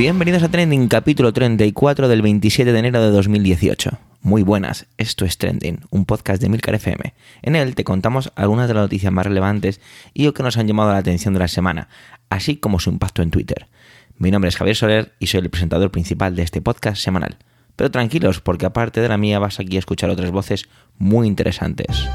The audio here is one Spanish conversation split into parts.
Bienvenidos a Trending, capítulo 34 del 27 de enero de 2018. Muy buenas, esto es Trending, un podcast de Milcar FM. En él te contamos algunas de las noticias más relevantes y lo que nos han llamado la atención de la semana, así como su impacto en Twitter. Mi nombre es Javier Soler y soy el presentador principal de este podcast semanal. Pero tranquilos, porque aparte de la mía vas aquí a escuchar otras voces muy interesantes.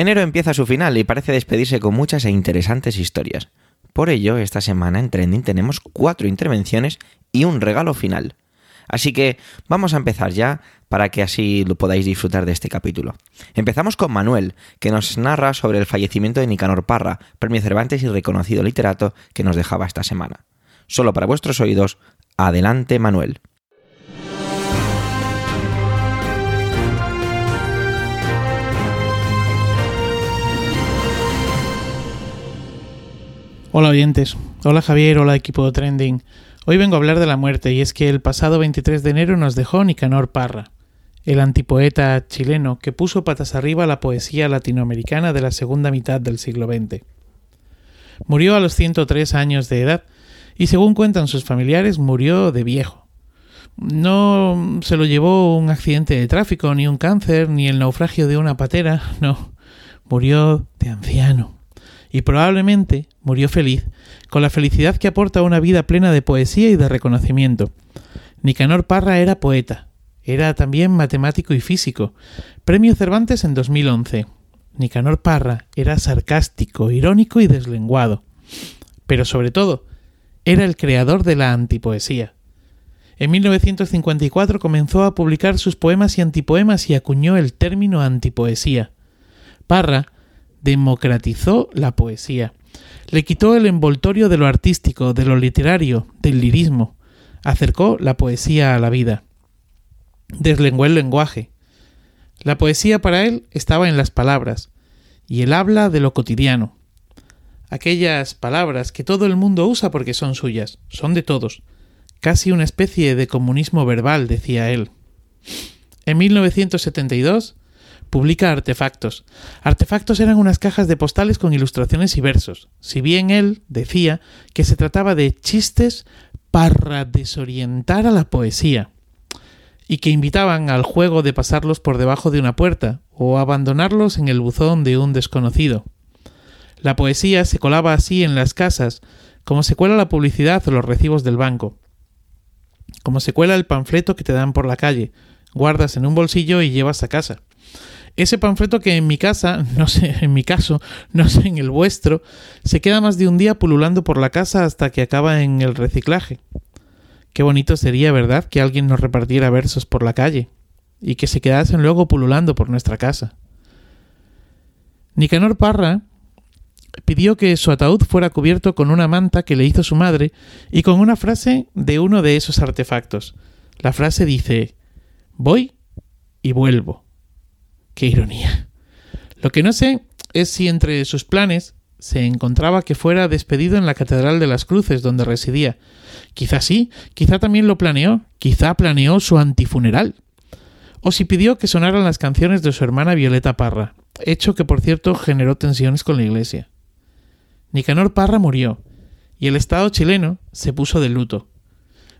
Enero empieza su final y parece despedirse con muchas e interesantes historias. Por ello, esta semana en Trending tenemos cuatro intervenciones y un regalo final. Así que vamos a empezar ya para que así lo podáis disfrutar de este capítulo. Empezamos con Manuel, que nos narra sobre el fallecimiento de Nicanor Parra, premio Cervantes y reconocido literato que nos dejaba esta semana. Solo para vuestros oídos, adelante Manuel. Hola oyentes, hola Javier, hola equipo de Trending. Hoy vengo a hablar de la muerte y es que el pasado 23 de enero nos dejó Nicanor Parra, el antipoeta chileno que puso patas arriba la poesía latinoamericana de la segunda mitad del siglo XX. Murió a los 103 años de edad y según cuentan sus familiares murió de viejo. No se lo llevó un accidente de tráfico, ni un cáncer, ni el naufragio de una patera, no, murió de anciano y probablemente murió feliz, con la felicidad que aporta una vida plena de poesía y de reconocimiento. Nicanor Parra era poeta, era también matemático y físico. Premio Cervantes en 2011. Nicanor Parra era sarcástico, irónico y deslenguado. Pero sobre todo, era el creador de la antipoesía. En 1954 comenzó a publicar sus poemas y antipoemas y acuñó el término antipoesía. Parra democratizó la poesía. Le quitó el envoltorio de lo artístico, de lo literario, del lirismo. Acercó la poesía a la vida. Deslenguó el lenguaje. La poesía para él estaba en las palabras, y él habla de lo cotidiano. Aquellas palabras que todo el mundo usa porque son suyas, son de todos. Casi una especie de comunismo verbal, decía él. En 1972 publica Artefactos. Artefactos eran unas cajas de postales con ilustraciones y versos, si bien él decía que se trataba de chistes para desorientar a la poesía, y que invitaban al juego de pasarlos por debajo de una puerta o abandonarlos en el buzón de un desconocido. La poesía se colaba así en las casas, como se cuela la publicidad o los recibos del banco, como se cuela el panfleto que te dan por la calle, guardas en un bolsillo y llevas a casa. Ese panfleto que en mi casa, no sé, en mi caso, no sé en el vuestro, se queda más de un día pululando por la casa hasta que acaba en el reciclaje. Qué bonito sería, ¿verdad?, que alguien nos repartiera versos por la calle y que se quedasen luego pululando por nuestra casa. Nicanor Parra pidió que su ataúd fuera cubierto con una manta que le hizo su madre y con una frase de uno de esos artefactos. La frase dice Voy y vuelvo. Qué ironía. Lo que no sé es si entre sus planes se encontraba que fuera despedido en la Catedral de las Cruces, donde residía. Quizá sí, quizá también lo planeó, quizá planeó su antifuneral. O si pidió que sonaran las canciones de su hermana Violeta Parra, hecho que por cierto generó tensiones con la Iglesia. Nicanor Parra murió, y el Estado chileno se puso de luto.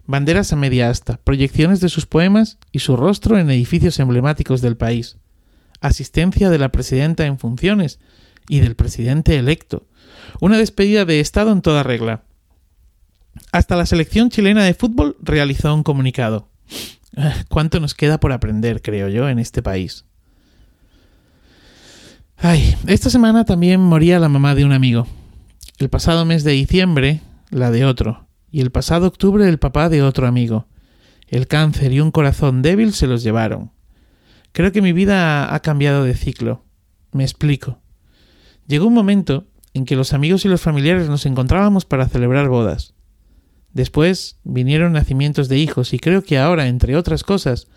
Banderas a media asta, proyecciones de sus poemas y su rostro en edificios emblemáticos del país asistencia de la presidenta en funciones y del presidente electo. Una despedida de Estado en toda regla. Hasta la selección chilena de fútbol realizó un comunicado. ¿Cuánto nos queda por aprender, creo yo, en este país? Ay, esta semana también moría la mamá de un amigo. El pasado mes de diciembre, la de otro. Y el pasado octubre, el papá de otro amigo. El cáncer y un corazón débil se los llevaron. Creo que mi vida ha cambiado de ciclo. Me explico. Llegó un momento en que los amigos y los familiares nos encontrábamos para celebrar bodas. Después vinieron nacimientos de hijos y creo que ahora, entre otras cosas,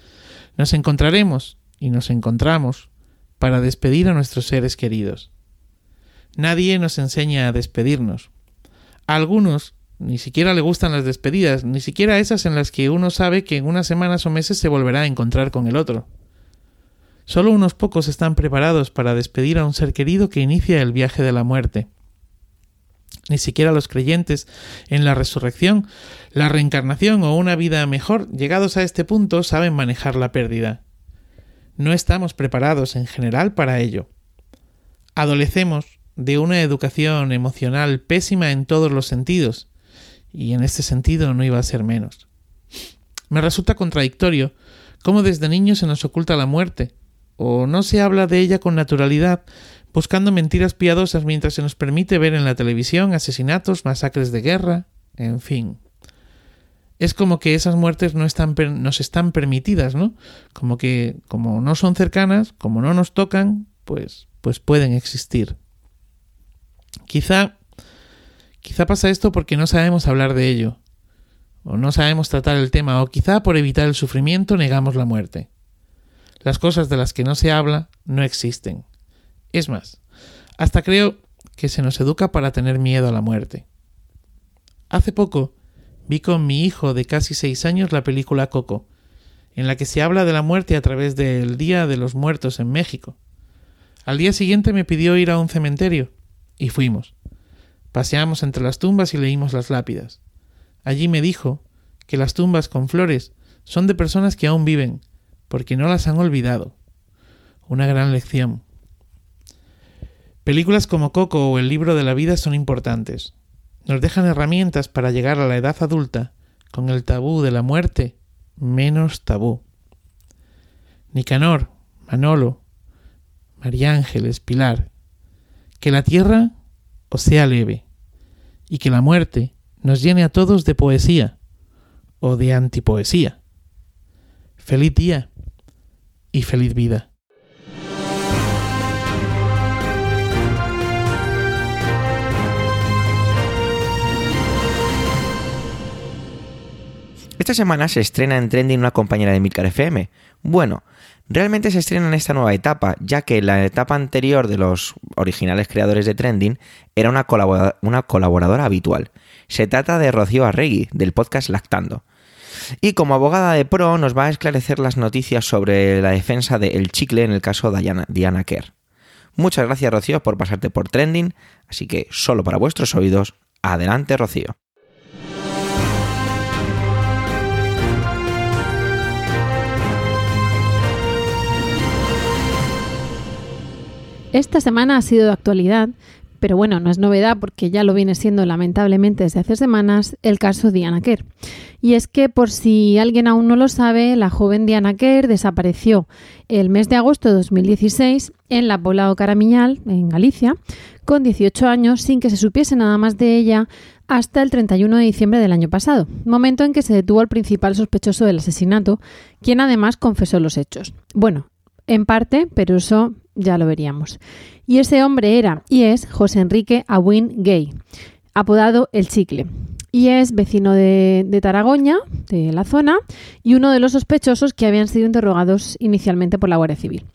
nos encontraremos y nos encontramos para despedir a nuestros seres queridos. Nadie nos enseña a despedirnos. A algunos ni siquiera le gustan las despedidas, ni siquiera esas en las que uno sabe que en unas semanas o meses se volverá a encontrar con el otro. Solo unos pocos están preparados para despedir a un ser querido que inicia el viaje de la muerte. Ni siquiera los creyentes en la resurrección, la reencarnación o una vida mejor, llegados a este punto, saben manejar la pérdida. No estamos preparados en general para ello. Adolecemos de una educación emocional pésima en todos los sentidos, y en este sentido no iba a ser menos. Me resulta contradictorio cómo desde niños se nos oculta la muerte, o no se habla de ella con naturalidad, buscando mentiras piadosas mientras se nos permite ver en la televisión asesinatos, masacres de guerra, en fin. Es como que esas muertes no están nos están permitidas, ¿no? Como que como no son cercanas, como no nos tocan, pues pues pueden existir. Quizá quizá pasa esto porque no sabemos hablar de ello, o no sabemos tratar el tema, o quizá por evitar el sufrimiento negamos la muerte. Las cosas de las que no se habla no existen. Es más, hasta creo que se nos educa para tener miedo a la muerte. Hace poco vi con mi hijo de casi seis años la película Coco, en la que se habla de la muerte a través del Día de los Muertos en México. Al día siguiente me pidió ir a un cementerio, y fuimos. Paseamos entre las tumbas y leímos las lápidas. Allí me dijo que las tumbas con flores son de personas que aún viven, porque no las han olvidado. Una gran lección. Películas como Coco o El libro de la vida son importantes. Nos dejan herramientas para llegar a la edad adulta con el tabú de la muerte menos tabú. Nicanor, Manolo, María Ángeles, Pilar, que la tierra os sea leve y que la muerte nos llene a todos de poesía o de antipoesía. Feliz día y feliz vida. Esta semana se estrena en Trending una compañera de Milcar FM. Bueno, realmente se estrena en esta nueva etapa, ya que la etapa anterior de los originales creadores de Trending era una, una colaboradora habitual. Se trata de Rocío Arregui, del podcast Lactando. Y como abogada de pro nos va a esclarecer las noticias sobre la defensa de El Chicle en el caso de Diana, Diana Kerr. Muchas gracias Rocío por pasarte por trending, así que solo para vuestros oídos, adelante Rocío. Esta semana ha sido de actualidad pero bueno, no es novedad porque ya lo viene siendo lamentablemente desde hace semanas el caso Diana Kerr. Y es que por si alguien aún no lo sabe, la joven Diana Kerr desapareció el mes de agosto de 2016 en la Poblado Caramiñal, en Galicia, con 18 años sin que se supiese nada más de ella hasta el 31 de diciembre del año pasado, momento en que se detuvo al principal sospechoso del asesinato, quien además confesó los hechos. Bueno, en parte, pero eso ya lo veríamos. Y ese hombre era y es José Enrique Abuin Gay, apodado El Chicle. Y es vecino de, de Taragoña, de la zona, y uno de los sospechosos que habían sido interrogados inicialmente por la Guardia Civil.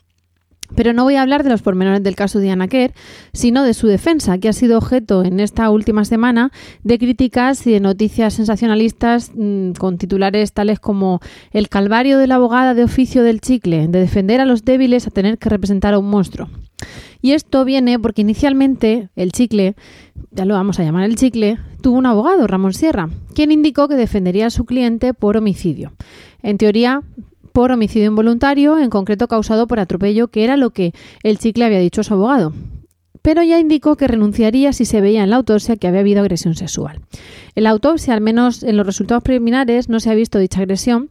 Pero no voy a hablar de los pormenores del caso de Kerr, sino de su defensa, que ha sido objeto en esta última semana de críticas y de noticias sensacionalistas mm, con titulares tales como El calvario de la abogada de oficio del chicle, de defender a los débiles a tener que representar a un monstruo. Y esto viene porque inicialmente el chicle, ya lo vamos a llamar el chicle, tuvo un abogado, Ramón Sierra, quien indicó que defendería a su cliente por homicidio. En teoría, por homicidio involuntario, en concreto causado por atropello, que era lo que el chicle había dicho a su abogado. Pero ya indicó que renunciaría si se veía en la autopsia que había habido agresión sexual. En la autopsia, al menos en los resultados preliminares, no se ha visto dicha agresión,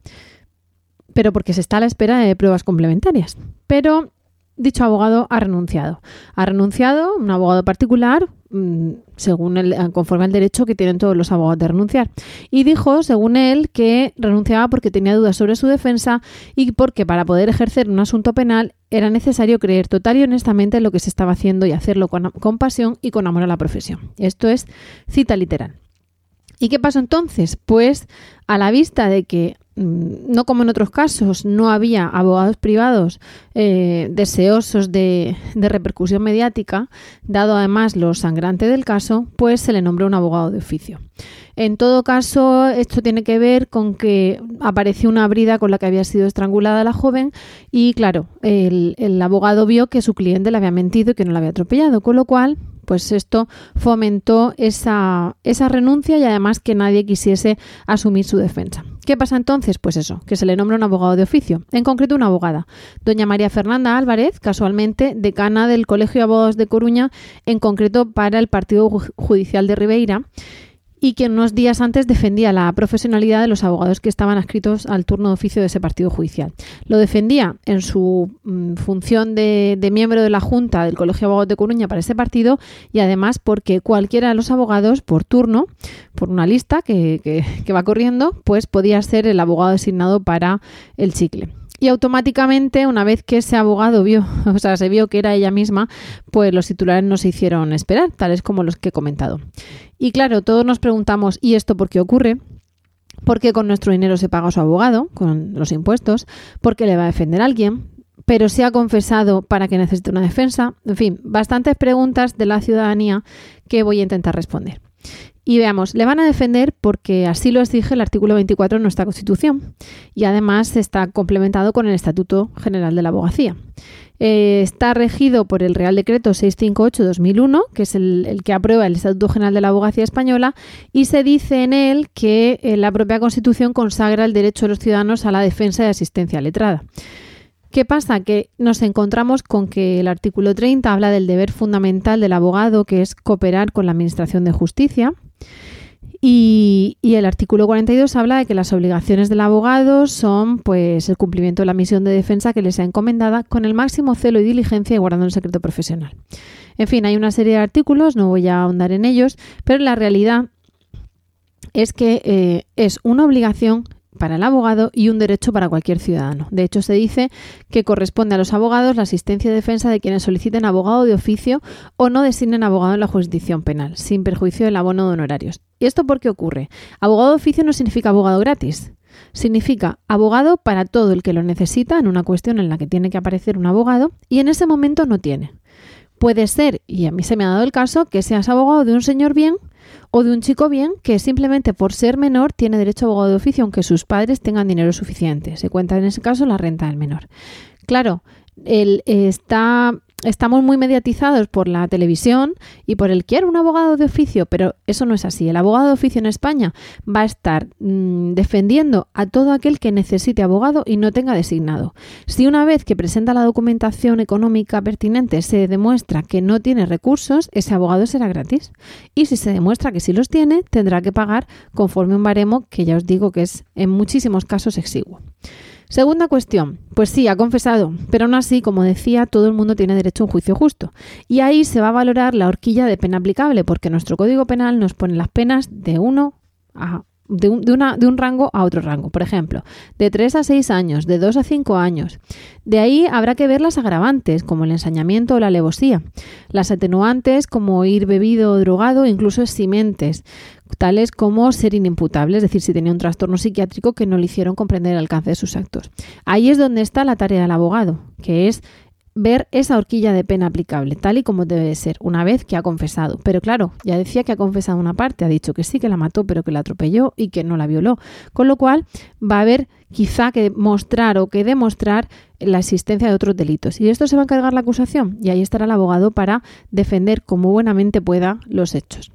pero porque se está a la espera de pruebas complementarias. Pero dicho abogado ha renunciado. Ha renunciado un abogado particular, mm, según el, conforme al derecho que tienen todos los abogados de renunciar. Y dijo, según él, que renunciaba porque tenía dudas sobre su defensa y porque para poder ejercer un asunto penal era necesario creer total y honestamente en lo que se estaba haciendo y hacerlo con, con pasión y con amor a la profesión. Esto es cita literal. ¿Y qué pasó entonces? Pues a la vista de que no como en otros casos, no había abogados privados eh, deseosos de, repercusión mediática, dado además lo sangrante del caso, pues se le nombró un abogado de oficio. En todo caso, esto tiene que ver con que apareció una brida con la que había sido estrangulada la joven y, claro, el, abogado vio que su cliente le había mentido y que no la había atropellado, con lo cual pues esto fomentó esa, renuncia y además que nadie quisiese asumir su defensa. ¿Qué pasa entonces? Pues eso, que se le nombra un abogado de oficio, en concreto una abogada, doña María Fernanda Álvarez, casualmente decana del Colegio de Abogados de Coruña, en concreto para el Partido Judicial de Ribeira, y que unos días antes defendía la profesionalidad de los abogados que estaban adscritos al turno de oficio de ese partido judicial. Lo defendía en su mm, función de, miembro de la Junta del Colegio de Abogados de Coruña para ese partido y además porque cualquiera de los abogados por turno, por una lista que, que va corriendo, pues podía ser el abogado designado para el chicle. Y automáticamente, una vez que ese abogado vio, o sea, se vio que era ella misma, pues los titulares no se hicieron esperar, tales como los que he comentado. Y claro, todos nos preguntamos, ¿y esto por qué ocurre? ¿Por qué con nuestro dinero se paga su abogado, con los impuestos? ¿Por qué le va a defender a alguien? pero se ha confesado para que necesite una defensa. En fin, bastantes preguntas de la ciudadanía que voy a intentar responder. Y veamos, le van a defender porque así lo exige el artículo 24 de nuestra Constitución y además está complementado con el Estatuto General de la Abogacía. Eh, está regido por el Real Decreto 658-2001, que es el, que aprueba el Estatuto General de la Abogacía Española, y se dice en él que eh, la propia Constitución consagra el derecho de los ciudadanos a la defensa y asistencia letrada. ¿Qué pasa? Que nos encontramos con que el artículo 30 habla del deber fundamental del abogado, que es cooperar con la Administración de Justicia. Y, el artículo 42 habla de que las obligaciones del abogado son pues el cumplimiento de la misión de defensa que le sea encomendada con el máximo celo y diligencia y guardando el secreto profesional. En fin, hay una serie de artículos, no voy a ahondar en ellos, pero la realidad es que eh, es una obligación para el abogado y un derecho para cualquier ciudadano. De hecho, se dice que corresponde a los abogados la asistencia y defensa de quienes soliciten abogado de oficio o no designen abogado en la jurisdicción penal, sin perjuicio del abono de honorarios. ¿Y esto por qué ocurre? Abogado de oficio no significa abogado gratis. Significa abogado para todo el que lo necesita en una cuestión en la que tiene que aparecer un abogado y en ese momento no tiene. Puede ser, y a mí se me ha dado el caso, que seas abogado de un señor bien o de un chico bien que simplemente por ser menor tiene derecho a abogado de oficio aunque sus padres tengan dinero suficiente. Se cuenta en ese caso la renta del menor. Claro, él está estamos muy mediatizados por la televisión y por el quiero un abogado de oficio, pero eso no es así. El abogado de oficio en España va a estar mm, defendiendo a todo aquel que necesite abogado y no tenga designado. Si una vez que presenta la documentación económica pertinente se demuestra que no tiene recursos, ese abogado será gratis. Y si se demuestra que sí los tiene, tendrá que pagar conforme un baremo que ya os digo que es en muchísimos casos exiguo. Segunda cuestión, pues sí, ha confesado, pero aún así, como decía, todo el mundo tiene derecho a un juicio justo. Y ahí se va a valorar la horquilla de pena aplicable, porque nuestro Código Penal nos pone las penas de uno a de un, de, un, rango a otro rango. Por ejemplo, de 3 a 6 años, de 2 a 5 años. De ahí habrá que ver las agravantes, como el ensañamiento o la alevosía. Las atenuantes, como ir bebido o drogado, incluso eximentes tales como ser inimputable, es decir, si tenía un trastorno psiquiátrico que no le hicieron comprender el alcance de sus actos. Ahí es donde está la tarea del abogado, que es ver esa horquilla de pena aplicable, tal y como debe ser, una vez que ha confesado. Pero claro, ya decía que ha confesado una parte, ha dicho que sí, que la mató, pero que la atropelló y que no la violó. Con lo cual va a haber quizá que mostrar o que demostrar la existencia de otros delitos. Y esto se va a encargar la acusación y ahí estará el abogado para defender como buenamente pueda los hechos.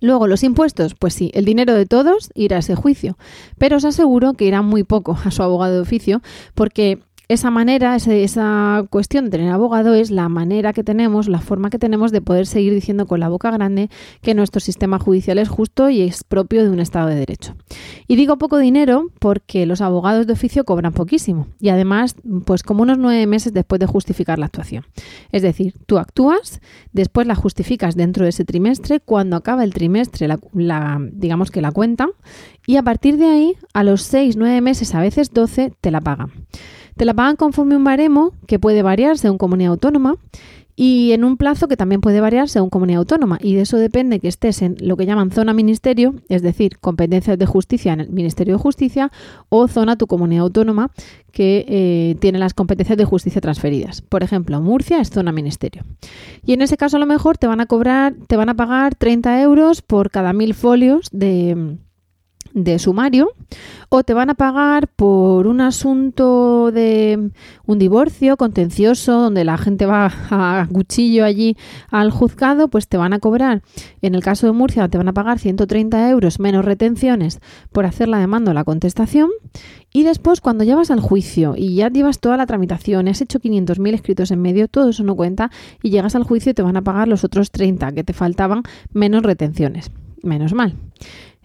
Luego, los impuestos, pues sí, el dinero de todos irá a ese juicio, pero os aseguro que irá muy poco a su abogado de oficio, porque esa manera, esa cuestión de tener abogado es la manera que tenemos, la forma que tenemos de poder seguir diciendo con la boca grande que nuestro sistema judicial es justo y es propio de un Estado de Derecho. Y digo poco dinero porque los abogados de oficio cobran poquísimo y además, pues como unos nueve meses después de justificar la actuación. Es decir, tú actúas, después la justificas dentro de ese trimestre, cuando acaba el trimestre, la, digamos que la cuenta, y a partir de ahí, a los seis, nueve meses, a veces doce, te la pagan. Te la pagan conforme un baremo que puede variar según comunidad autónoma y en un plazo que también puede variar según comunidad autónoma. Y de eso depende que estés en lo que llaman zona ministerio, es decir, competencias de justicia en el Ministerio de Justicia, o zona tu comunidad autónoma que eh, tiene las competencias de justicia transferidas. Por ejemplo, Murcia es zona ministerio. Y en ese caso a lo mejor te van a cobrar, te van a pagar 30 euros por cada mil folios de de sumario o te van a pagar por un asunto de un divorcio contencioso donde la gente va a cuchillo allí al juzgado, pues te van a cobrar, en el caso de Murcia, te van a pagar 130 euros menos retenciones por hacer la demanda o la contestación y después cuando llevas al juicio y ya llevas toda la tramitación, has hecho 500.000 escritos en medio, todo eso no cuenta y llegas al juicio te van a pagar los otros 30 que te faltaban menos retenciones. Menos mal.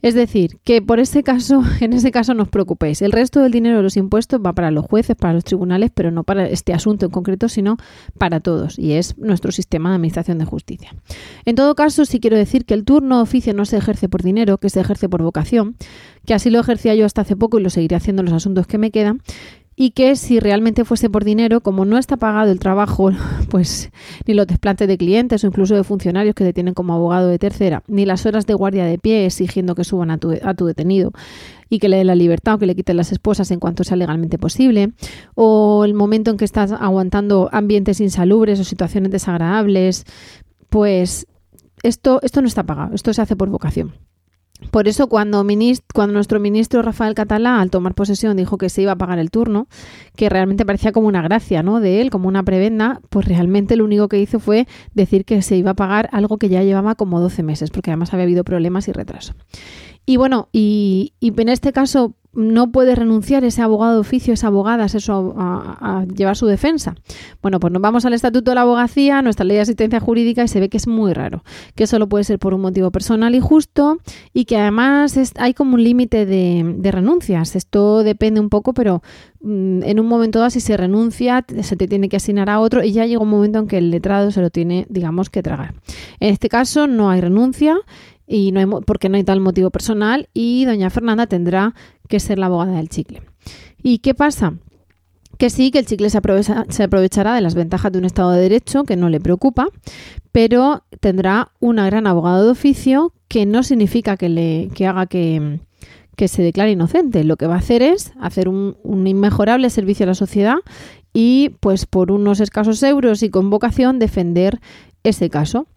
Es decir, que por ese caso, en ese caso no os preocupéis. El resto del dinero de los impuestos va para los jueces, para los tribunales, pero no para este asunto en concreto, sino para todos. Y es nuestro sistema de administración de justicia. En todo caso, sí quiero decir que el turno oficio no se ejerce por dinero, que se ejerce por vocación, que así lo ejercía yo hasta hace poco y lo seguiré haciendo en los asuntos que me quedan, y que si realmente fuese por dinero, como no está pagado el trabajo, pues ni los desplantes de clientes o incluso de funcionarios que te tienen como abogado de tercera, ni las horas de guardia de pie exigiendo que suban a tu, a tu detenido y que le den la libertad o que le quiten las esposas en cuanto sea legalmente posible, o el momento en que estás aguantando ambientes insalubres o situaciones desagradables, pues esto, esto no está pagado, esto se hace por vocación. Por eso cuando, cuando nuestro ministro Rafael Catalá al tomar posesión dijo que se iba a pagar el turno, que realmente parecía como una gracia ¿no? de él, como una prebenda, pues realmente lo único que hizo fue decir que se iba a pagar algo que ya llevaba como 12 meses, porque además había habido problemas y retraso. Y bueno, y, en este caso no puede renunciar ese abogado de oficio, esa abogada, eso a, llevar su defensa. Bueno, pues nos vamos al Estatuto de la Abogacía, nuestra ley de asistencia jurídica, y se ve que es muy raro, que solo puede ser por un motivo personal y justo, y que además hay como un límite de, renuncias. Esto depende un poco, pero mm, en un momento dado, si se renuncia, se te tiene que asignar a otro, y ya llega un momento en que el letrado se lo tiene, digamos, que tragar. En este caso, no hay renuncia y no hay, porque no hay tal motivo personal y doña Fernanda tendrá que ser la abogada del chicle. ¿Y qué pasa? Que sí, que el chicle se, se aprovechará de las ventajas de un Estado de Derecho, que no le preocupa, pero tendrá una gran abogada de oficio que no significa que, le, que haga que, que se declare inocente. Lo que va a hacer es hacer un, un, inmejorable servicio a la sociedad y, pues, por unos escasos euros y con vocación, defender ese caso.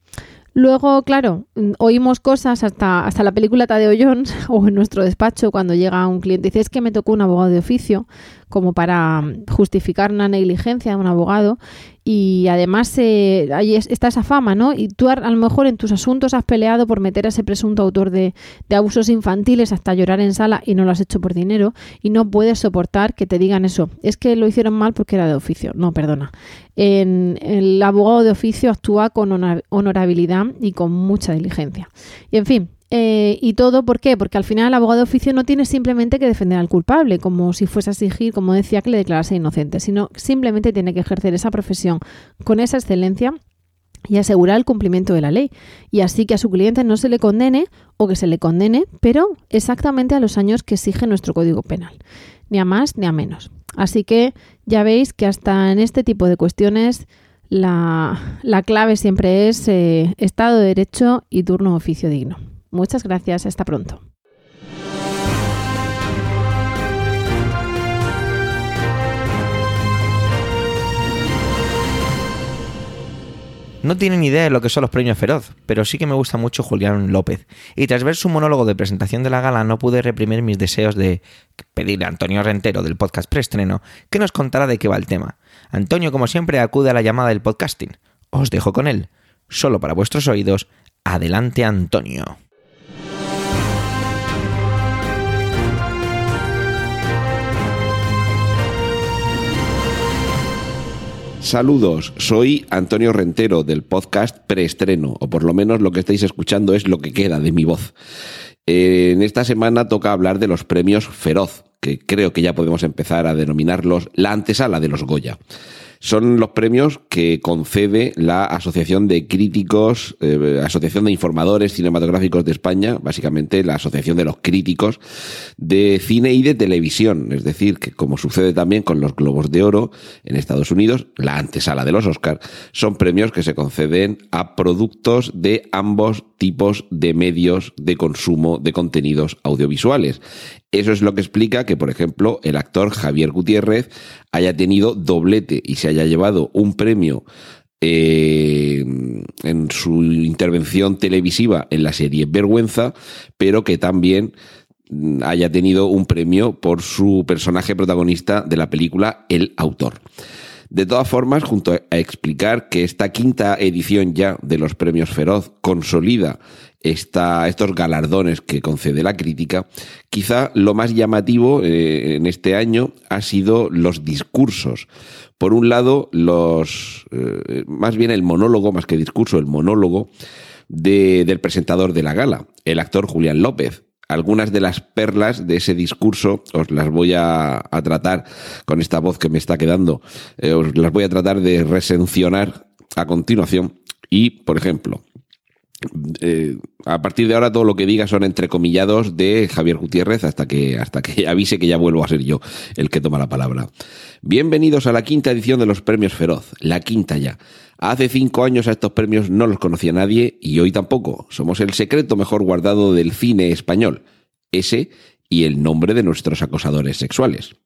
Luego, claro, mm, oímos cosas hasta, hasta la película Tadeo Jones o en nuestro despacho cuando llega un cliente y dice es que me tocó un abogado de oficio como para mm, justificar una negligencia de un abogado y además eh, ahí está esa fama, ¿no? Y tú a, lo mejor en tus asuntos has peleado por meter a ese presunto autor de, abusos infantiles hasta llorar en sala y no lo has hecho por dinero y no puedes soportar que te digan eso. Es que lo hicieron mal porque era de oficio. No, perdona. En, el abogado de oficio actúa con honorabilidad y con mucha diligencia. Y en fin, eh, y todo, ¿por qué? Porque al final el abogado de oficio no tiene simplemente que defender al culpable, como si fuese a exigir, como decía, que le declarase inocente, sino simplemente tiene que ejercer esa profesión con esa excelencia y asegurar el cumplimiento de la ley. Y así que a su cliente no se le condene o que se le condene, pero exactamente a los años que exige nuestro Código Penal. Ni a más ni a menos. Así que ya veis que hasta en este tipo de cuestiones la, clave siempre es eh, Estado de Derecho y turno oficio digno. Muchas gracias, hasta pronto. No tiene ni idea de lo que son los premios Feroz, pero sí que me gusta mucho Julián López. Y tras ver su monólogo de presentación de la gala no pude reprimir mis deseos de pedirle a Antonio Rentero del podcast Preestreno que nos contara de qué va el tema. Antonio, como siempre, acude a la llamada del podcasting. Os dejo con él. Solo para vuestros oídos. Adelante, Antonio. Saludos, soy Antonio Rentero del podcast Preestreno, o por lo menos lo que estáis escuchando es lo que queda de mi voz. En esta semana toca hablar de los premios Feroz, que creo que ya podemos empezar a denominarlos la antesala de los Goya. Son los premios que concede la Asociación de Críticos, eh, Asociación de Informadores Cinematográficos de España, básicamente la Asociación de los Críticos de Cine y de Televisión. Es decir, que como sucede también con los Globos de Oro en Estados Unidos, la antesala de los Oscar, son premios que se conceden a productos de ambos tipos de medios de consumo de contenidos audiovisuales. Eso es lo que explica que, por ejemplo, el actor Javier Gutiérrez haya tenido doblete y se haya llevado un premio eh, en su intervención televisiva en la serie Vergüenza, pero que también haya tenido un premio por su personaje protagonista de la película El Autor. De todas formas, junto a explicar que esta quinta edición ya de los premios Feroz consolida estos galardones que concede la crítica, quizá lo más llamativo eh, en este año ha sido los discursos. Por un lado, los eh, más bien el monólogo, más que discurso, el monólogo del presentador de la gala, el actor Julián López, algunas de las perlas de ese discurso os las voy a, tratar con esta voz que me está quedando, eh, os las voy a tratar de resencionar a continuación. Y, por ejemplo, eh, a partir de ahora todo lo que diga son entrecomillados de Javier Gutiérrez hasta que, hasta que avise que ya vuelvo a ser yo el que toma la palabra. Bienvenidos a la quinta edición de los premios Feroz, la quinta ya. Hace cinco años a estos premios no los conocía nadie y hoy tampoco. Somos el secreto mejor guardado del cine español. Ese y el nombre de nuestros acosadores sexuales.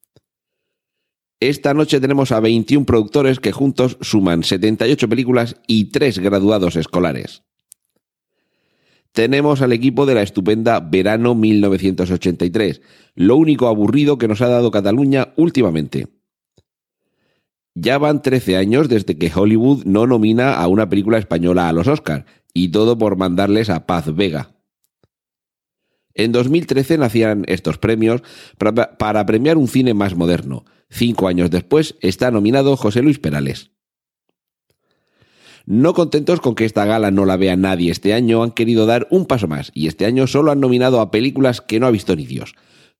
Esta noche tenemos a 21 productores que juntos suman 78 películas y 3 graduados escolares. Tenemos al equipo de la estupenda Verano 1983, lo único aburrido que nos ha dado Cataluña últimamente. Ya van 13 años desde que Hollywood no nomina a una película española a los Oscars, y todo por mandarles a Paz Vega. En 2013 nacían estos premios para premiar un cine más moderno. Cinco años después está nominado José Luis Perales. No contentos con que esta gala no la vea nadie este año, han querido dar un paso más y este año solo han nominado a películas que no ha visto ni Dios.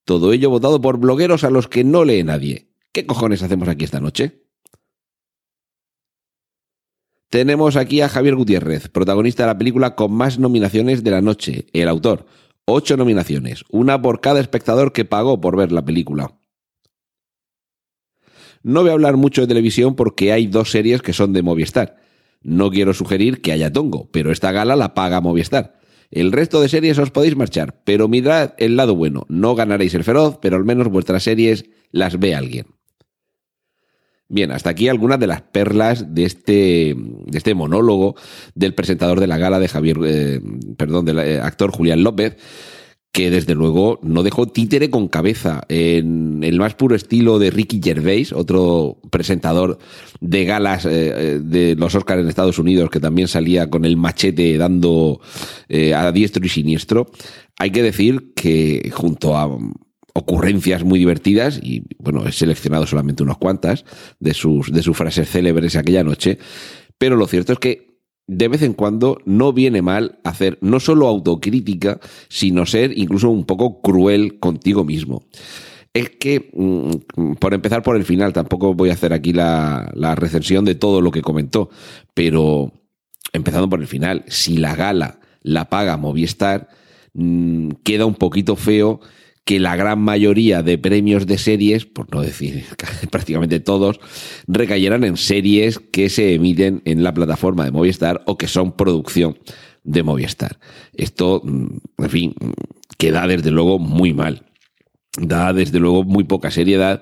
Todo ello votado por blogueros a los que no lee nadie. ¿Qué cojones hacemos aquí esta noche? Tenemos aquí a Javier Gutiérrez, protagonista de la película con más nominaciones de la noche, el autor. Ocho nominaciones, una por cada espectador que pagó por ver la película. No voy a hablar mucho de televisión porque hay dos series que son de Movistar. No quiero sugerir que haya tongo, pero esta gala la paga Movistar. El resto de series os podéis marchar, pero mirad el lado bueno. No ganaréis el feroz, pero al menos vuestras series las ve alguien. Bien, hasta aquí algunas de las perlas de este, este monólogo del presentador de la gala de Javier, eh, perdón, del eh, actor Julián López, que desde luego no dejó títere con cabeza en el más puro estilo de Ricky Gervais, otro presentador de galas eh, de los Oscars en Estados Unidos, que también salía con el machete dando a diestro y siniestro. Hay que decir que junto a ocurrencias muy divertidas y bueno, he seleccionado solamente unas cuantas de sus, de sus frases célebres aquella noche, pero lo cierto es que de vez en cuando no viene mal hacer no solo autocrítica, sino ser incluso un poco cruel contigo mismo. Es que, mm, por empezar por el final, tampoco voy a hacer aquí la, la recensión de todo lo que comentó, pero empezando por el final, si la gala la paga Movistar, mm, queda un poquito feo que la gran mayoría de premios de series, por no decir prácticamente todos, recayeran en series que se emiten en la plataforma de Movistar o que son producción de Movistar. Esto, mm, en fin, queda desde luego muy mal. Da desde luego muy poca seriedad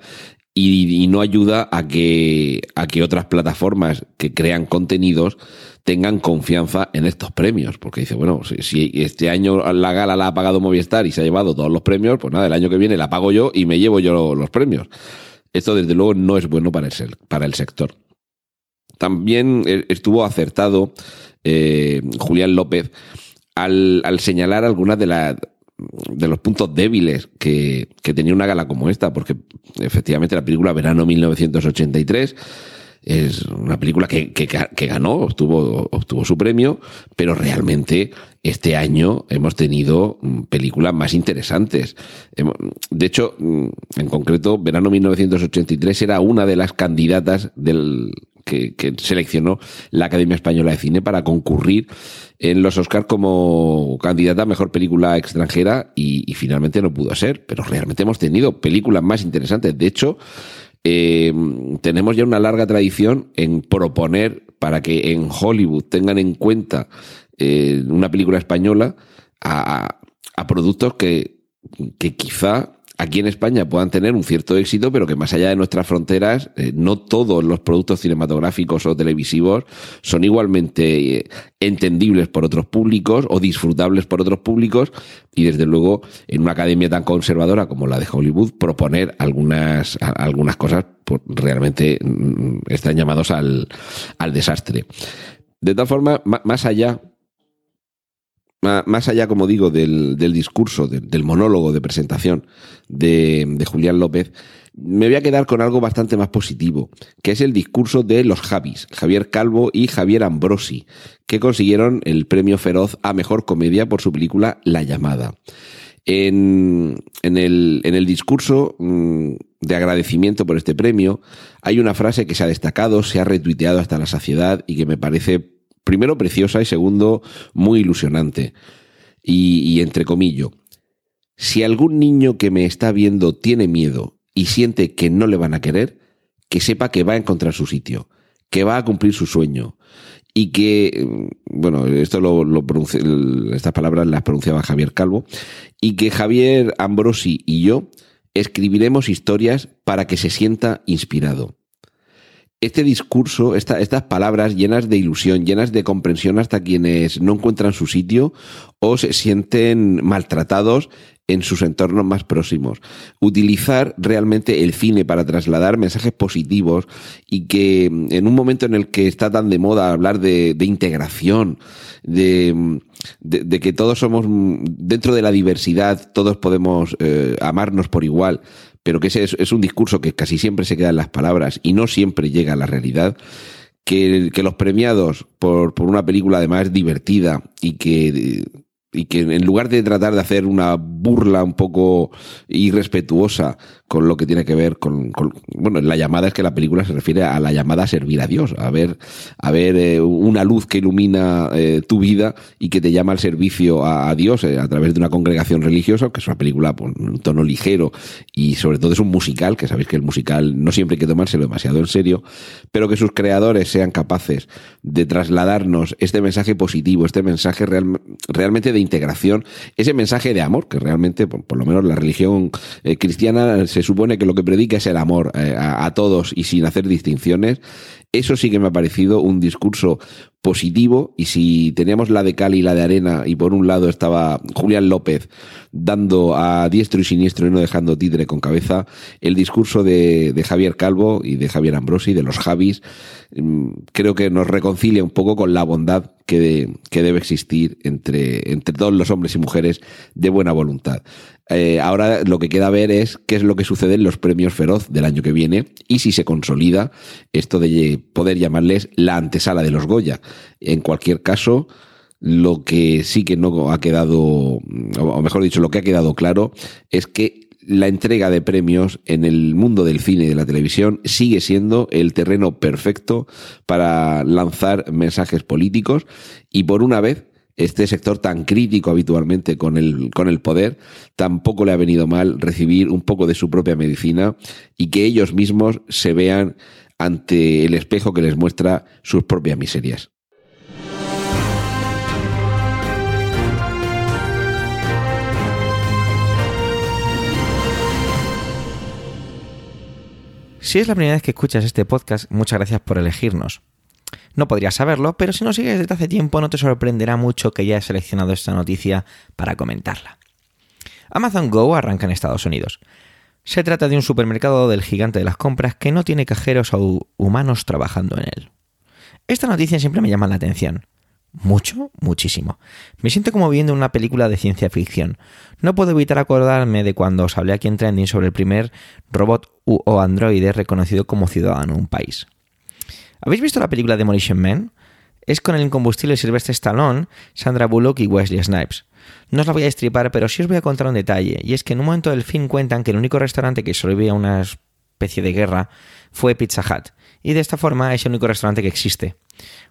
y, no ayuda a que, a que otras plataformas que crean contenidos tengan confianza en estos premios. Porque dice, bueno, si, este año la gala la ha pagado Movistar y se ha llevado todos los premios, pues nada, el año que viene la pago yo y me llevo yo los premios. Esto desde luego no es bueno para el, para el sector. También eh, estuvo acertado eh, Julián López al, al señalar algunas de las de los puntos débiles que, tenía una gala como esta, porque efectivamente la película Verano 1983 es una película que, que, que, ganó, obtuvo, obtuvo su premio, pero realmente este año hemos tenido mm, películas más interesantes. De hecho, mm, en concreto, verano 1983 era una de las candidatas del, que, seleccionó la Academia Española de Cine para concurrir en los Oscars como candidata a mejor película extranjera y, finalmente no pudo ser. Pero realmente hemos tenido películas más interesantes. De hecho, eh, tenemos ya una larga tradición en proponer para que en Hollywood tengan en cuenta eh, una película española a, a productos que, que quizá aquí en España puedan tener un cierto éxito, pero que más allá de nuestras fronteras, eh, no todos los productos cinematográficos o televisivos son igualmente eh, entendibles por otros públicos o disfrutables por otros públicos. Y desde luego, en una academia tan conservadora como la de Hollywood, proponer algunas, algunas cosas pues, realmente mm, están llamados al, al desastre. De tal forma, más allá más allá, como digo, del, discurso, del monólogo de presentación de, Julián López, me voy a quedar con algo bastante más positivo, que es el discurso de los Javis, Javier Calvo y Javier Ambrosi, que consiguieron el premio Feroz a Mejor Comedia por su película La Llamada. En, el, en el discurso mm, de agradecimiento por este premio, hay una frase que se ha destacado, se ha retuiteado hasta la saciedad y que me parece primero preciosa y segundo muy ilusionante. Y, entre comillas, si algún niño que me está viendo tiene miedo y siente que no le van a querer, que sepa que va a encontrar su sitio, que va a cumplir su sueño y que, mm, bueno, esto lo estas palabras las pronunciaba Javier Calvo, y que Javier Ambrosi y yo escribiremos historias para que se sienta inspirado este discurso, estas palabras llenas de ilusión, llenas de comprensión hasta quienes no encuentran su sitio o se sienten maltratados en sus entornos más próximos. Utilizar realmente el cine para trasladar mensajes positivos y que en un momento en el que está tan de moda hablar de, integración, de, de, que todos somos, dentro de la diversidad, todos podemos eh, amarnos por igual, pero que ese es, un discurso que casi siempre se queda en las palabras y no siempre llega a la realidad. Que, que los premiados por, por una película además divertida y que y que en lugar de tratar de hacer una burla un poco irrespetuosa con lo que tiene que ver con, bueno, la llamada es que la película se refiere a la llamada a servir a Dios, a ver, a ver eh, una luz que ilumina eh, tu vida y que te llama al servicio a, Dios eh, a través de una congregación religiosa, que es una película con un tono ligero y sobre todo es un musical, que sabéis que el musical no siempre hay que tomárselo demasiado en serio, pero que sus creadores sean capaces de trasladarnos este mensaje positivo, este mensaje real, realmente de integración, ese mensaje de amor, que realmente, por, lo menos la religión eh, cristiana se supone que lo que predica es el amor eh, a, todos y sin hacer distinciones. Eso sí que me ha parecido un discurso positivo y si teníamos la de cal y la de arena y por un lado estaba Julián López dando a diestro y siniestro y no dejando títere con cabeza, el discurso de, de Javier Calvo y de Javier Ambrosi, de los Javis, mm, creo que nos reconcilia un poco con la bondad que, que debe existir entre, entre todos los hombres y mujeres de buena voluntad. Eh, ahora lo que queda ver es qué es lo que sucede en los premios Feroz del año que viene y si se consolida esto de poder llamarles la antesala de los Goya. En cualquier caso, lo que sí que no ha quedado, o mejor dicho, lo que ha quedado claro es que la entrega de premios en el mundo del cine y de la televisión sigue siendo el terreno perfecto para lanzar mensajes políticos y por una vez este sector tan crítico habitualmente con el, con el poder, tampoco le ha venido mal recibir un poco de su propia medicina y que ellos mismos se vean ante el espejo que les muestra sus propias miserias. Si es la primera vez que escuchas este podcast, muchas gracias por elegirnos. No podrías saberlo, pero si nos sigues desde hace tiempo no te sorprenderá mucho que ya he seleccionado esta noticia para comentarla. Amazon Go arranca en Estados Unidos. Se trata de un supermercado del gigante de las compras que no tiene cajeros o humanos trabajando en él. Esta noticia siempre me llama la atención. Mucho, muchísimo. Me siento como viendo una película de ciencia ficción. No puedo evitar acordarme de cuando os hablé aquí en Trending sobre el primer robot o androide reconocido como ciudadano en un país. ¿Habéis visto la película Demolition Man? Es con el incombustible Sylvester Stallone, Sandra Bullock y Wesley Snipes. No os la voy a destripar, pero sí os voy a contar un detalle, y es que en un momento del film cuentan que el único restaurante que sobrevivía a una especie de guerra fue Pizza Hut, y de esta forma es el único restaurante que existe.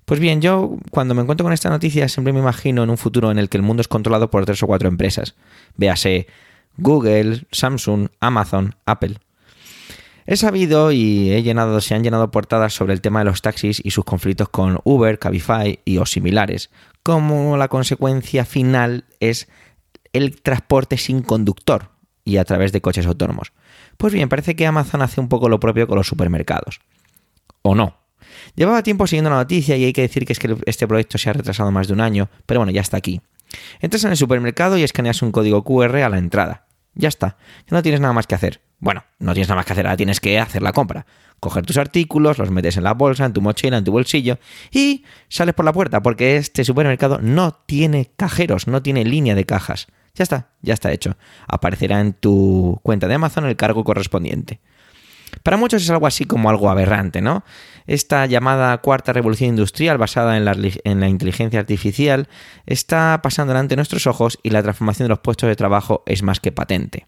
Pues bien, yo cuando me encuentro con esta noticia siempre me imagino en un futuro en el que el mundo es controlado por tres o cuatro empresas. Véase Google, Samsung, Amazon, Apple. He sabido y he llenado, se han llenado portadas sobre el tema de los taxis y sus conflictos con Uber, Cabify y o similares, como la consecuencia final es el transporte sin conductor y a través de coches autónomos. Pues bien, parece que Amazon hace un poco lo propio con los supermercados. ¿O no? Llevaba tiempo siguiendo la noticia y hay que decir que es que este proyecto se ha retrasado más de un año, pero bueno, ya está aquí. Entras en el supermercado y escaneas un código QR a la entrada. Ya está, ya no tienes nada más que hacer. Bueno, no tienes nada más que hacer, ahora tienes que hacer la compra. Coger tus artículos, los metes en la bolsa, en tu mochila, en tu bolsillo y sales por la puerta porque este supermercado no tiene cajeros, no tiene línea de cajas. Ya está, ya está hecho. Aparecerá en tu cuenta de Amazon el cargo correspondiente. Para muchos es algo así como algo aberrante, ¿no? Esta llamada cuarta revolución industrial basada en la, en la, inteligencia artificial está pasando delante de nuestros ojos y la transformación de los puestos de trabajo es más que patente.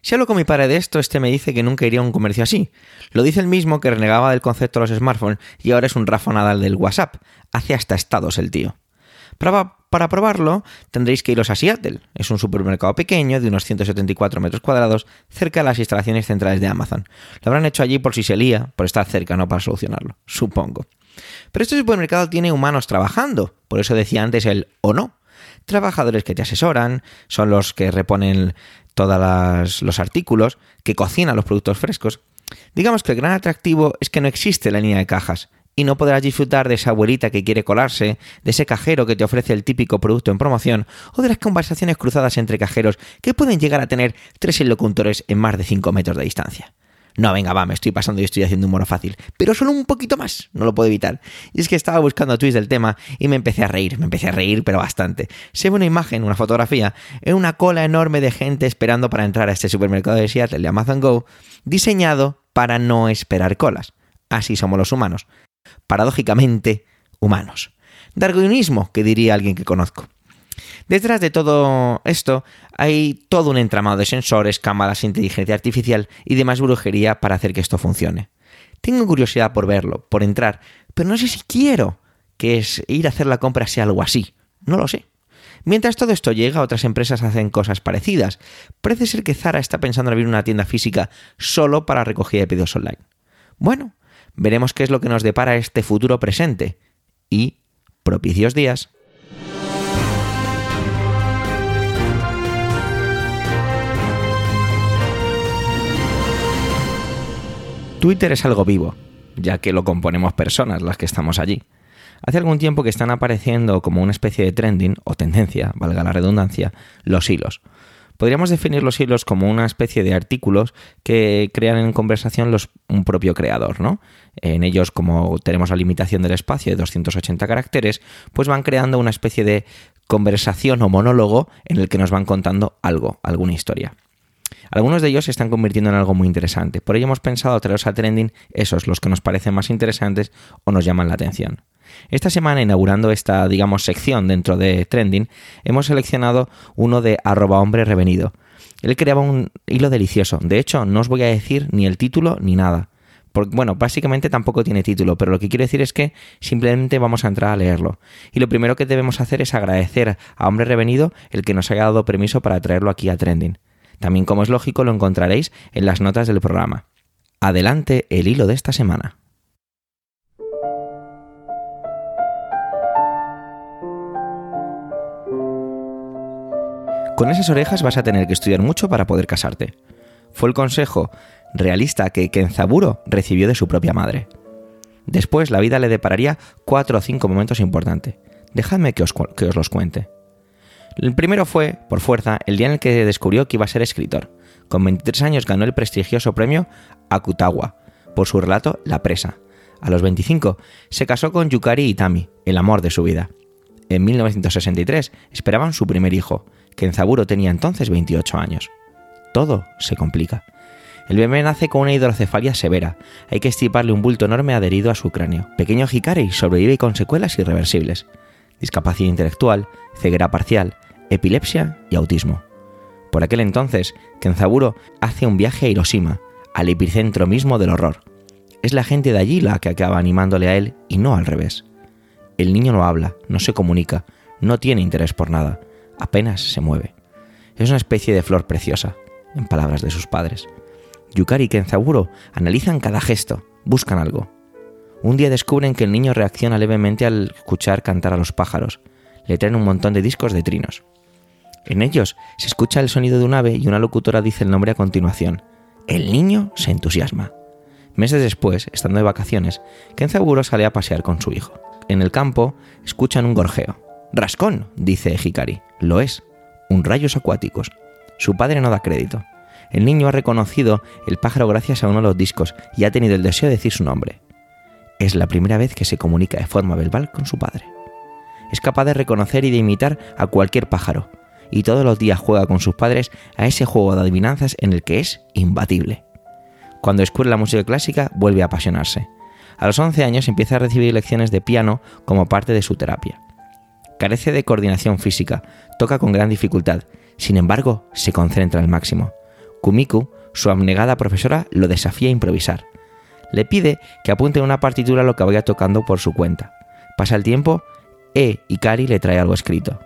Si hablo con mi padre de esto, este me dice que nunca iría a un comercio así. Lo dice el mismo que renegaba del concepto de los smartphones y ahora es un Rafa Nadal del WhatsApp. Hace hasta estados el tío. Para, probarlo, tendréis que iros a Seattle. Es un supermercado pequeño de unos 174 metros cuadrados cerca de las instalaciones centrales de Amazon. Lo habrán hecho allí por si se lía, por estar cerca, no para solucionarlo, supongo. Pero este supermercado tiene humanos trabajando, por eso decía antes el o no. Trabajadores que te asesoran, son los que reponen todos los artículos, que cocinan los productos frescos. Digamos que el gran atractivo es que no existe la línea de cajas y no podrás disfrutar de esa abuelita que quiere colarse, de ese cajero que te ofrece el típico producto en promoción, o de las conversaciones cruzadas entre cajeros que pueden llegar a tener tres interlocutores en más de 5 metros de distancia. No, venga, va, me estoy pasando y estoy haciendo un mono fácil. Pero solo un poquito más, no lo puedo evitar. Y es que estaba buscando tweets del tema y me empecé a reír, me empecé a reír, pero bastante. Se ve una imagen, una fotografía, en una cola enorme de gente esperando para entrar a este supermercado de Seattle de Amazon Go, diseñado para no esperar colas. Así somos los humanos paradójicamente humanos. Darwinismo, que diría alguien que conozco. Detrás de todo esto hay todo un entramado de sensores, cámaras, inteligencia artificial y demás brujería para hacer que esto funcione. Tengo curiosidad por verlo, por entrar, pero no sé si quiero que es ir a hacer la compra sea algo así. No lo sé. Mientras todo esto llega, otras empresas hacen cosas parecidas. Parece ser que Zara está pensando en abrir una tienda física solo para recogida de pedidos online. Bueno, veremos qué es lo que nos depara este futuro presente. Y propicios días. Twitter es algo vivo, ya que lo componemos personas las que estamos allí. Hace algún tiempo que están apareciendo como una especie de trending o tendencia, valga la redundancia, los hilos. Podríamos definir los hilos como una especie de artículos que crean en conversación los, un propio creador, ¿no? En ellos, como tenemos la limitación del espacio de 280 caracteres, pues van creando una especie de conversación o monólogo en el que nos van contando algo, alguna historia. Algunos de ellos se están convirtiendo en algo muy interesante. Por ello hemos pensado traeros a trending esos, los que nos parecen más interesantes o nos llaman la atención. Esta semana, inaugurando esta, digamos, sección dentro de Trending, hemos seleccionado uno de arroba hombre revenido. Él creaba un hilo delicioso. De hecho, no os voy a decir ni el título ni nada. Bueno, básicamente tampoco tiene título, pero lo que quiero decir es que simplemente vamos a entrar a leerlo. Y lo primero que debemos hacer es agradecer a Hombre Revenido el que nos haya dado permiso para traerlo aquí a Trending. También, como es lógico, lo encontraréis en las notas del programa. Adelante el hilo de esta semana. Con esas orejas vas a tener que estudiar mucho para poder casarte. Fue el consejo realista que Kenzaburo recibió de su propia madre. Después la vida le depararía cuatro o cinco momentos importantes. Dejadme que os, que os los cuente. El primero fue, por fuerza, el día en el que descubrió que iba a ser escritor. Con 23 años ganó el prestigioso premio Akutawa por su relato La presa. A los 25 se casó con Yukari Itami, el amor de su vida. En 1963 esperaban su primer hijo, Kenzaburo tenía entonces 28 años. Todo se complica. El bebé nace con una hidrocefalia severa. Hay que estiparle un bulto enorme adherido a su cráneo. Pequeño Hikari sobrevive con secuelas irreversibles. Discapacidad intelectual, ceguera parcial, epilepsia y autismo. Por aquel entonces, Kenzaburo hace un viaje a Hiroshima, al epicentro mismo del horror. Es la gente de allí la que acaba animándole a él y no al revés. El niño no habla, no se comunica, no tiene interés por nada, apenas se mueve. Es una especie de flor preciosa, en palabras de sus padres. Yukari y Kenzaburo analizan cada gesto, buscan algo. Un día descubren que el niño reacciona levemente al escuchar cantar a los pájaros. Le traen un montón de discos de trinos. En ellos se escucha el sonido de un ave y una locutora dice el nombre a continuación. El niño se entusiasma. Meses después, estando de vacaciones, Kenzaburo sale a pasear con su hijo. En el campo, escuchan un gorjeo. Rascón, dice Hikari. Lo es. Un rayos acuáticos. Su padre no da crédito. El niño ha reconocido el pájaro gracias a uno de los discos y ha tenido el deseo de decir su nombre. Es la primera vez que se comunica de forma verbal con su padre. Es capaz de reconocer y de imitar a cualquier pájaro, y todos los días juega con sus padres a ese juego de adivinanzas en el que es imbatible. Cuando descubre la música clásica, vuelve a apasionarse. A los 11 años empieza a recibir lecciones de piano como parte de su terapia. Carece de coordinación física, toca con gran dificultad, sin embargo, se concentra al máximo. Kumiku, su abnegada profesora, lo desafía a improvisar. Le pide que apunte en una partitura lo que vaya tocando por su cuenta. Pasa el tiempo, E y Kari le trae algo escrito.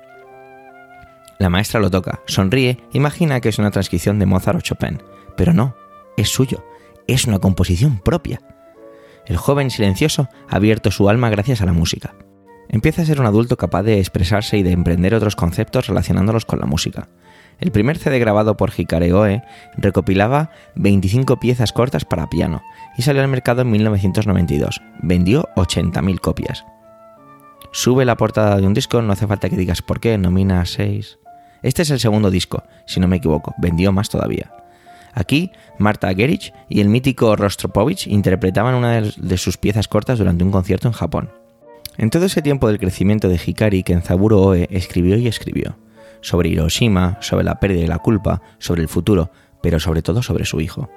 La maestra lo toca, sonríe, imagina que es una transcripción de Mozart o Chopin, pero no, es suyo, es una composición propia. El joven silencioso ha abierto su alma gracias a la música. Empieza a ser un adulto capaz de expresarse y de emprender otros conceptos relacionándolos con la música. El primer CD grabado por Hikare Oe recopilaba 25 piezas cortas para piano y salió al mercado en 1992. Vendió 80.000 copias. Sube la portada de un disco, no hace falta que digas por qué, nomina 6. Este es el segundo disco, si no me equivoco, vendió más todavía. Aquí, Marta Gerich y el mítico Rostropovich interpretaban una de sus piezas cortas durante un concierto en Japón. En todo ese tiempo del crecimiento de Hikari, Kenzaburo Oe escribió y escribió. Sobre Hiroshima, sobre la pérdida y la culpa, sobre el futuro, pero sobre todo sobre su hijo.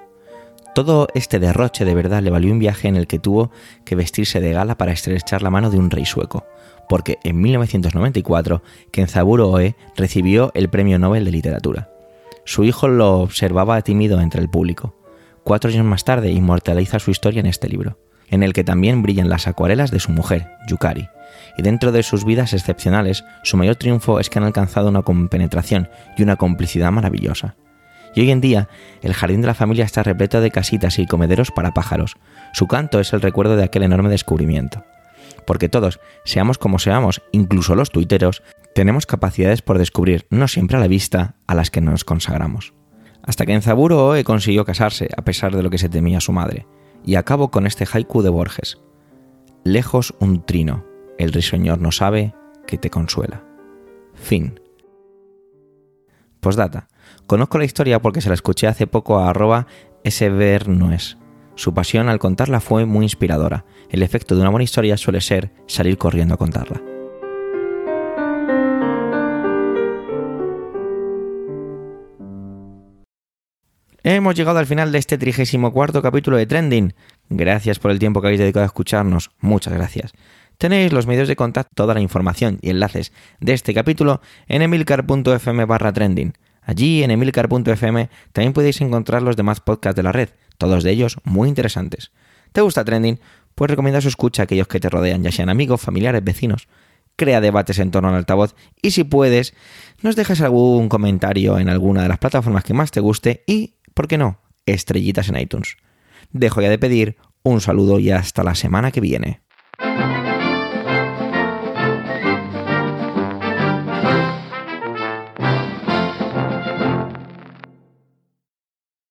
Todo este derroche de verdad le valió un viaje en el que tuvo que vestirse de gala para estrechar la mano de un rey sueco, porque en 1994 Kenzaburo Oe recibió el Premio Nobel de Literatura. Su hijo lo observaba tímido entre el público. Cuatro años más tarde inmortaliza su historia en este libro, en el que también brillan las acuarelas de su mujer, Yukari. Y dentro de sus vidas excepcionales, su mayor triunfo es que han alcanzado una compenetración y una complicidad maravillosa. Y hoy en día, el jardín de la familia está repleto de casitas y comederos para pájaros. Su canto es el recuerdo de aquel enorme descubrimiento porque todos, seamos como seamos, incluso los tuiteros, tenemos capacidades por descubrir, no siempre a la vista, a las que nos consagramos. Hasta que en Zaburo Oe consiguió casarse, a pesar de lo que se temía su madre. Y acabo con este haiku de Borges. Lejos un trino, el risueñor no sabe que te consuela. Fin. Postdata. Conozco la historia porque se la escuché hace poco a arroba svernoes. Su pasión al contarla fue muy inspiradora. El efecto de una buena historia suele ser salir corriendo a contarla. Hemos llegado al final de este 34 capítulo de Trending. Gracias por el tiempo que habéis dedicado a escucharnos. Muchas gracias. Tenéis los medios de contacto, toda la información y enlaces de este capítulo en emilcar.fm barra trending. Allí en emilcar.fm también podéis encontrar los demás podcasts de la red todos de ellos muy interesantes. ¿Te gusta Trending? Pues recomienda su escucha a aquellos que te rodean, ya sean amigos, familiares, vecinos. Crea debates en torno al altavoz y si puedes, nos dejas algún comentario en alguna de las plataformas que más te guste y, ¿por qué no? Estrellitas en iTunes. Dejo ya de pedir, un saludo y hasta la semana que viene.